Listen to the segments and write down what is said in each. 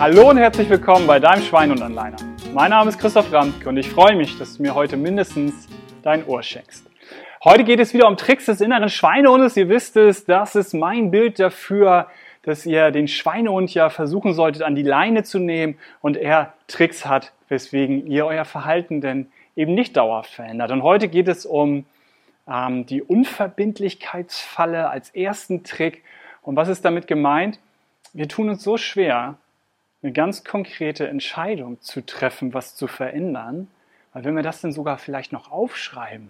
Hallo und herzlich willkommen bei deinem Schwein und Anleiner. Mein Name ist Christoph Ramke und ich freue mich, dass du mir heute mindestens dein Ohr schenkst. Heute geht es wieder um Tricks des inneren Schweinehundes. Ihr wisst es, das ist mein Bild dafür, dass ihr den Schweinehund ja versuchen solltet, an die Leine zu nehmen und er Tricks hat, weswegen ihr euer Verhalten denn eben nicht dauerhaft verändert. Und heute geht es um ähm, die Unverbindlichkeitsfalle als ersten Trick. Und was ist damit gemeint? Wir tun uns so schwer, eine ganz konkrete Entscheidung zu treffen, was zu verändern. Weil wenn wir das dann sogar vielleicht noch aufschreiben,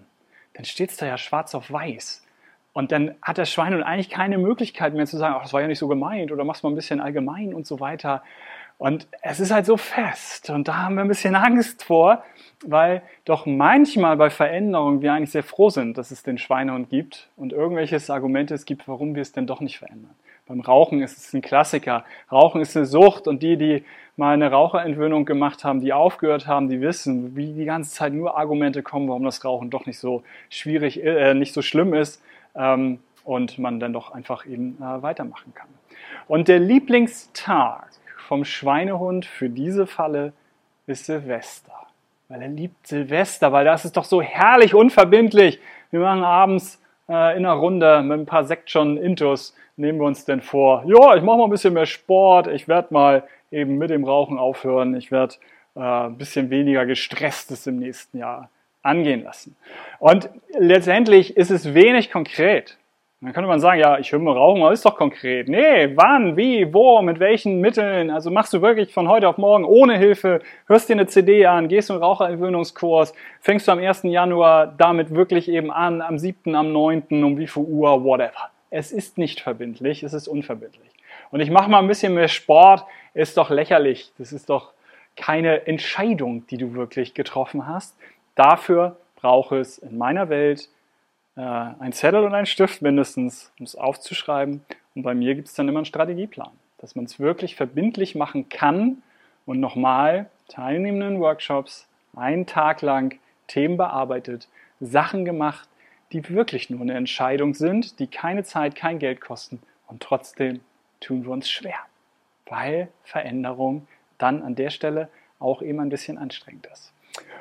dann steht es da ja schwarz auf weiß. Und dann hat der Schwein nun eigentlich keine Möglichkeit mehr zu sagen, ach, das war ja nicht so gemeint oder mach's mal ein bisschen allgemein und so weiter. Und es ist halt so fest und da haben wir ein bisschen Angst vor, weil doch manchmal bei Veränderungen wir eigentlich sehr froh sind, dass es den Schweinehund gibt und irgendwelches Argumente es gibt, warum wir es denn doch nicht verändern. Beim Rauchen ist es ein Klassiker. Rauchen ist eine Sucht und die, die mal eine Raucherentwöhnung gemacht haben, die aufgehört haben, die wissen, wie die ganze Zeit nur Argumente kommen, warum das Rauchen doch nicht so schwierig, äh, nicht so schlimm ist ähm, und man dann doch einfach eben äh, weitermachen kann. Und der Lieblingstag vom Schweinehund für diese Falle ist Silvester. Weil er liebt Silvester, weil das ist doch so herrlich unverbindlich. Wir machen abends äh, in einer Runde mit ein paar Sekt schon Intus nehmen wir uns denn vor? Ja, ich mache mal ein bisschen mehr Sport, ich werde mal eben mit dem Rauchen aufhören, ich werde äh, ein bisschen weniger gestresstes im nächsten Jahr angehen lassen. Und letztendlich ist es wenig konkret. Dann könnte man sagen, ja, ich höre mal rauchen, aber ist doch konkret. Nee, wann, wie, wo, mit welchen Mitteln? Also machst du wirklich von heute auf morgen ohne Hilfe, hörst dir eine CD an, gehst in einen Raucherentwöhnungskurs, fängst du am 1. Januar damit wirklich eben an, am 7., am 9., um wie viel Uhr, whatever. Es ist nicht verbindlich, es ist unverbindlich. Und ich mache mal ein bisschen mehr Sport, ist doch lächerlich. Das ist doch keine Entscheidung, die du wirklich getroffen hast. Dafür brauche es in meiner Welt äh, ein Zettel und ein Stift mindestens, um es aufzuschreiben. Und bei mir gibt es dann immer einen Strategieplan, dass man es wirklich verbindlich machen kann und nochmal teilnehmenden Workshops einen Tag lang Themen bearbeitet, Sachen gemacht, die wirklich nur eine Entscheidung sind, die keine Zeit, kein Geld kosten und trotzdem tun wir uns schwer, weil Veränderung dann an der Stelle auch eben ein bisschen anstrengend ist.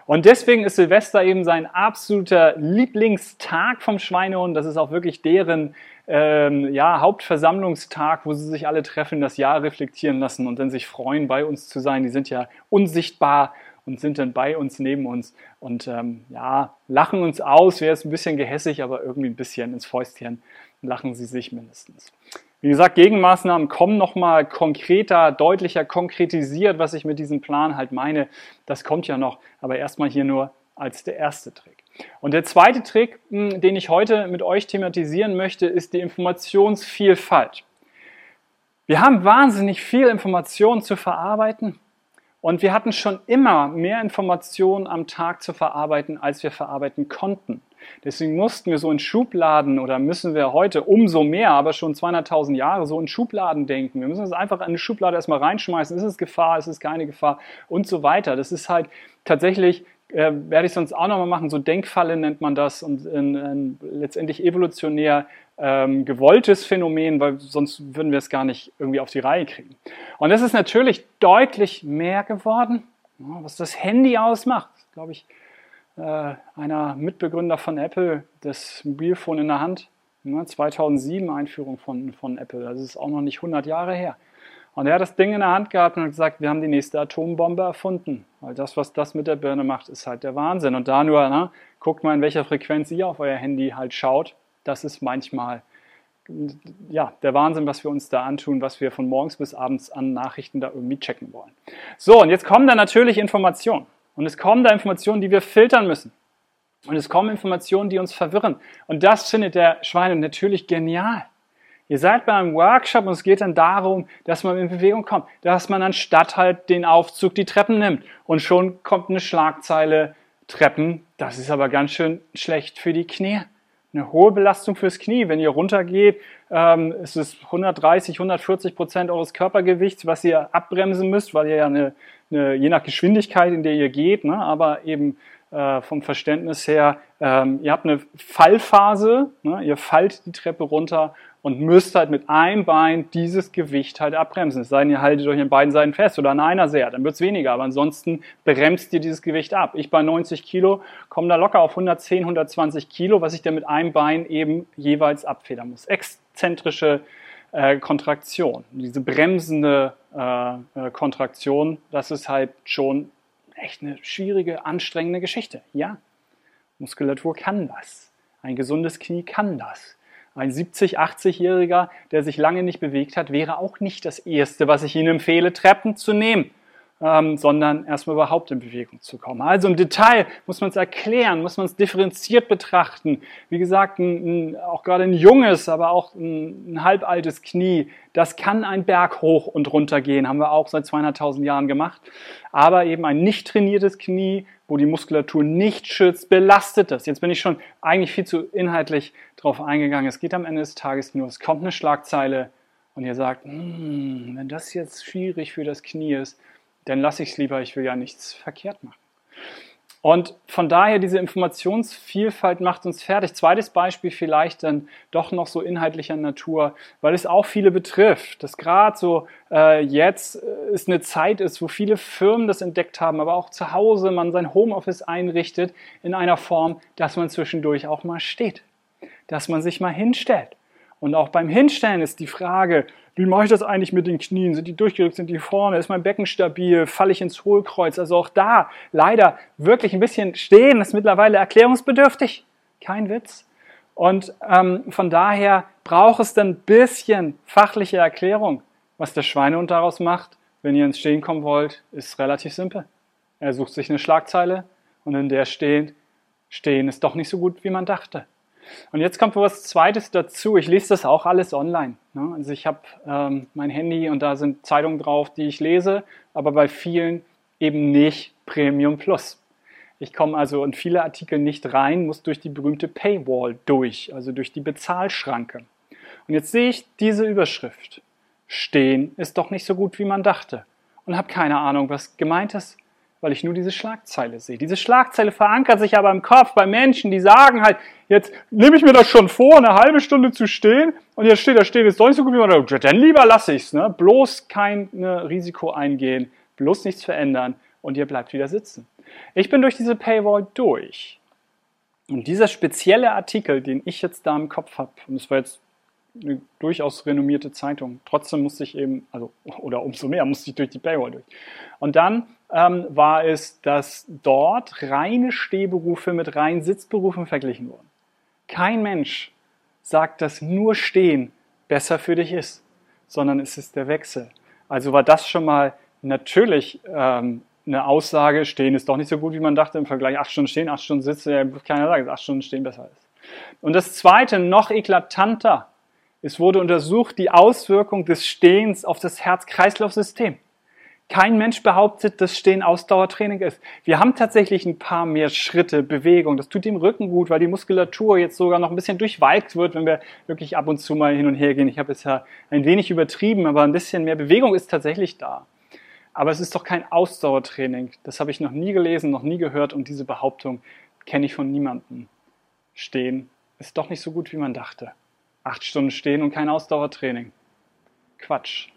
Und deswegen ist Silvester eben sein absoluter Lieblingstag vom Schweinehund. Das ist auch wirklich deren ähm, ja, Hauptversammlungstag, wo sie sich alle treffen, das Jahr reflektieren lassen und dann sich freuen, bei uns zu sein. Die sind ja unsichtbar und sind dann bei uns, neben uns und ähm, ja, lachen uns aus. Wäre es ein bisschen gehässig, aber irgendwie ein bisschen ins Fäustchen lachen sie sich mindestens. Wie gesagt, Gegenmaßnahmen kommen nochmal konkreter, deutlicher konkretisiert, was ich mit diesem Plan halt meine. Das kommt ja noch, aber erstmal hier nur als der erste Trick. Und der zweite Trick, hm, den ich heute mit euch thematisieren möchte, ist die Informationsvielfalt. Wir haben wahnsinnig viel Information zu verarbeiten und wir hatten schon immer mehr Informationen am Tag zu verarbeiten, als wir verarbeiten konnten. Deswegen mussten wir so in Schubladen oder müssen wir heute umso mehr, aber schon 200.000 Jahre so in Schubladen denken. Wir müssen uns einfach in eine Schublade erstmal reinschmeißen. Ist es Gefahr? Ist es keine Gefahr? Und so weiter. Das ist halt tatsächlich äh, werde ich sonst auch nochmal machen, so Denkfalle nennt man das und in, in letztendlich evolutionär ähm, gewolltes Phänomen, weil sonst würden wir es gar nicht irgendwie auf die Reihe kriegen. Und das ist natürlich deutlich mehr geworden, was das Handy ausmacht. Glaube ich, äh, einer Mitbegründer von Apple, das Mobilfon in der Hand, 2007 Einführung von, von Apple, das ist auch noch nicht 100 Jahre her. Und er hat das Ding in der Hand gehabt und hat gesagt, wir haben die nächste Atombombe erfunden. Weil das, was das mit der Birne macht, ist halt der Wahnsinn. Und da nur, ne, guckt mal, in welcher Frequenz ihr auf euer Handy halt schaut. Das ist manchmal ja, der Wahnsinn, was wir uns da antun, was wir von morgens bis abends an Nachrichten da irgendwie checken wollen. So, und jetzt kommen da natürlich Informationen. Und es kommen da Informationen, die wir filtern müssen. Und es kommen Informationen, die uns verwirren. Und das findet der Schweine natürlich genial. Ihr seid bei einem Workshop und es geht dann darum, dass man in Bewegung kommt, dass man anstatt halt den Aufzug die Treppen nimmt und schon kommt eine Schlagzeile Treppen. Das ist aber ganz schön schlecht für die Knie. Eine hohe Belastung fürs Knie. Wenn ihr runtergeht, ähm, ist es 130, 140 Prozent eures Körpergewichts, was ihr abbremsen müsst, weil ihr ja eine, eine je nach Geschwindigkeit, in der ihr geht, ne, aber eben äh, vom Verständnis her, ähm, ihr habt eine Fallphase, ne? ihr fallt die Treppe runter und müsst halt mit einem Bein dieses Gewicht halt abbremsen. Es sei denn, ihr haltet euch an beiden Seiten fest oder an einer sehr, dann wird's weniger, aber ansonsten bremst ihr dieses Gewicht ab. Ich bei 90 Kilo komme da locker auf 110, 120 Kilo, was ich dann mit einem Bein eben jeweils abfedern muss. Exzentrische äh, Kontraktion, diese bremsende äh, äh, Kontraktion, das ist halt schon echt eine schwierige, anstrengende Geschichte. Ja, Muskulatur kann das. Ein gesundes Knie kann das. Ein 70, 80-Jähriger, der sich lange nicht bewegt hat, wäre auch nicht das Erste, was ich Ihnen empfehle, Treppen zu nehmen ähm, sondern erstmal überhaupt in Bewegung zu kommen. Also im Detail muss man es erklären, muss man es differenziert betrachten. Wie gesagt, ein, ein, auch gerade ein junges, aber auch ein, ein halbaltes Knie, das kann ein Berg hoch und runter gehen, haben wir auch seit 200.000 Jahren gemacht. Aber eben ein nicht trainiertes Knie, wo die Muskulatur nicht schützt, belastet das. Jetzt bin ich schon eigentlich viel zu inhaltlich drauf eingegangen. Es geht am Ende des Tages nur, es kommt eine Schlagzeile und ihr sagt, hm, wenn das jetzt schwierig für das Knie ist, dann lasse ich es lieber, ich will ja nichts verkehrt machen. Und von daher, diese Informationsvielfalt macht uns fertig. Zweites Beispiel vielleicht dann doch noch so inhaltlicher Natur, weil es auch viele betrifft. Dass gerade so äh, jetzt äh, es eine Zeit ist, wo viele Firmen das entdeckt haben, aber auch zu Hause man sein Homeoffice einrichtet in einer Form, dass man zwischendurch auch mal steht. Dass man sich mal hinstellt. Und auch beim Hinstellen ist die Frage, wie mache ich das eigentlich mit den Knien? Sind die durchgedrückt? Sind die vorne? Ist mein Becken stabil? Falle ich ins Hohlkreuz? Also auch da leider wirklich ein bisschen stehen ist mittlerweile erklärungsbedürftig. Kein Witz. Und ähm, von daher braucht es dann ein bisschen fachliche Erklärung. Was der Schweinehund daraus macht, wenn ihr ins Stehen kommen wollt, ist relativ simpel. Er sucht sich eine Schlagzeile und in der steht, stehen ist doch nicht so gut, wie man dachte. Und jetzt kommt was Zweites dazu. Ich lese das auch alles online. Ne? Also ich habe ähm, mein Handy und da sind Zeitungen drauf, die ich lese, aber bei vielen eben nicht Premium Plus. Ich komme also in viele Artikel nicht rein, muss durch die berühmte Paywall durch, also durch die Bezahlschranke. Und jetzt sehe ich diese Überschrift. Stehen ist doch nicht so gut, wie man dachte. Und habe keine Ahnung, was gemeint ist weil ich nur diese Schlagzeile sehe. Diese Schlagzeile verankert sich aber im Kopf bei Menschen, die sagen halt, jetzt nehme ich mir das schon vor, eine halbe Stunde zu stehen und jetzt steht da stehen, ist doch nicht so gut wie man dann lieber lasse ich's, ne? Bloß kein ne, Risiko eingehen, bloß nichts verändern und ihr bleibt wieder sitzen. Ich bin durch diese Paywall durch. Und dieser spezielle Artikel, den ich jetzt da im Kopf habe, und es war jetzt eine durchaus renommierte Zeitung. Trotzdem musste ich eben, also, oder umso mehr musste ich durch die Paywall durch. Und dann ähm, war es, dass dort reine Stehberufe mit reinen Sitzberufen verglichen wurden. Kein Mensch sagt, dass nur Stehen besser für dich ist, sondern es ist der Wechsel. Also war das schon mal natürlich ähm, eine Aussage, Stehen ist doch nicht so gut, wie man dachte im Vergleich. Acht Stunden Stehen, acht Stunden Sitzen, ja, keiner sagt, dass acht Stunden Stehen besser ist. Und das Zweite, noch eklatanter, es wurde untersucht die Auswirkung des Stehens auf das Herz-Kreislauf-System. Kein Mensch behauptet, dass Stehen Ausdauertraining ist. Wir haben tatsächlich ein paar mehr Schritte, Bewegung. Das tut dem Rücken gut, weil die Muskulatur jetzt sogar noch ein bisschen durchwalkt wird, wenn wir wirklich ab und zu mal hin und her gehen. Ich habe es ja ein wenig übertrieben, aber ein bisschen mehr Bewegung ist tatsächlich da. Aber es ist doch kein Ausdauertraining. Das habe ich noch nie gelesen, noch nie gehört und diese Behauptung kenne ich von niemandem. Stehen ist doch nicht so gut, wie man dachte acht Stunden stehen und kein Ausdauertraining. Quatsch.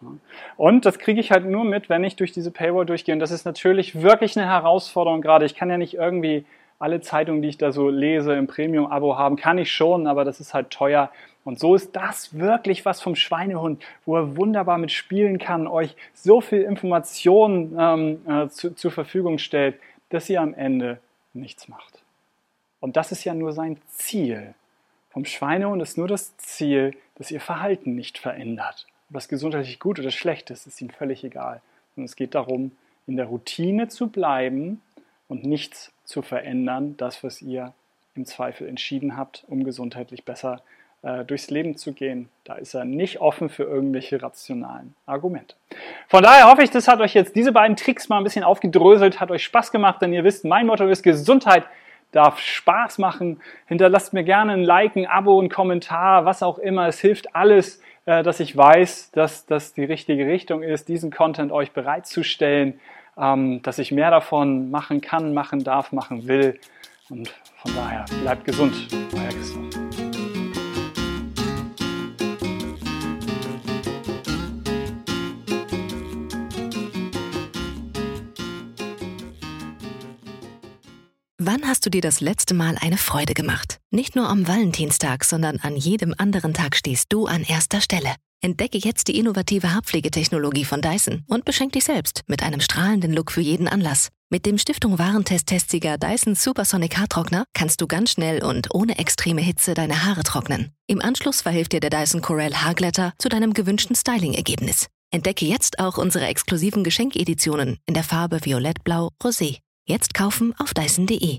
Und das kriege ich halt nur mit, wenn ich durch diese Paywall durchgehe. Und das ist natürlich wirklich eine Herausforderung gerade. Ich kann ja nicht irgendwie alle Zeitungen, die ich da so lese, im Premium-Abo haben. Kann ich schon, aber das ist halt teuer. Und so ist das wirklich was vom Schweinehund, wo er wunderbar mitspielen kann, euch so viel Informationen ähm, äh, zu, zur Verfügung stellt, dass ihr am Ende nichts macht. Und das ist ja nur sein Ziel vom Schweinehund ist nur das Ziel, dass ihr Verhalten nicht verändert. Ob das gesundheitlich gut oder schlecht ist, ist ihm völlig egal. Und es geht darum, in der Routine zu bleiben und nichts zu verändern, das, was ihr im Zweifel entschieden habt, um gesundheitlich besser äh, durchs Leben zu gehen. Da ist er nicht offen für irgendwelche rationalen Argumente. Von daher hoffe ich, das hat euch jetzt diese beiden Tricks mal ein bisschen aufgedröselt, hat euch Spaß gemacht, denn ihr wisst, mein Motto ist Gesundheit darf Spaß machen. Hinterlasst mir gerne ein Like, ein Abo, ein Kommentar, was auch immer. Es hilft alles, äh, dass ich weiß, dass das die richtige Richtung ist, diesen Content euch bereitzustellen. ähm, dass ich mehr davon machen kann, machen darf, machen will. Und von daher bleibt gesund, euer Christoph. Hast du dir das letzte Mal eine Freude gemacht? Nicht nur am Valentinstag, sondern an jedem anderen Tag stehst du an erster Stelle. Entdecke jetzt die innovative Haarpflegetechnologie von Dyson und beschenk dich selbst mit einem strahlenden Look für jeden Anlass. Mit dem Stiftung Warentest-Testsieger Dyson Supersonic Haartrockner kannst du ganz schnell und ohne extreme Hitze deine Haare trocknen. Im Anschluss verhilft dir der Dyson Corel Haarglätter zu deinem gewünschten Styling-Ergebnis. Entdecke jetzt auch unsere exklusiven Geschenkeditionen in der Farbe Violett-Blau Rosé. Jetzt kaufen auf Dyson.de.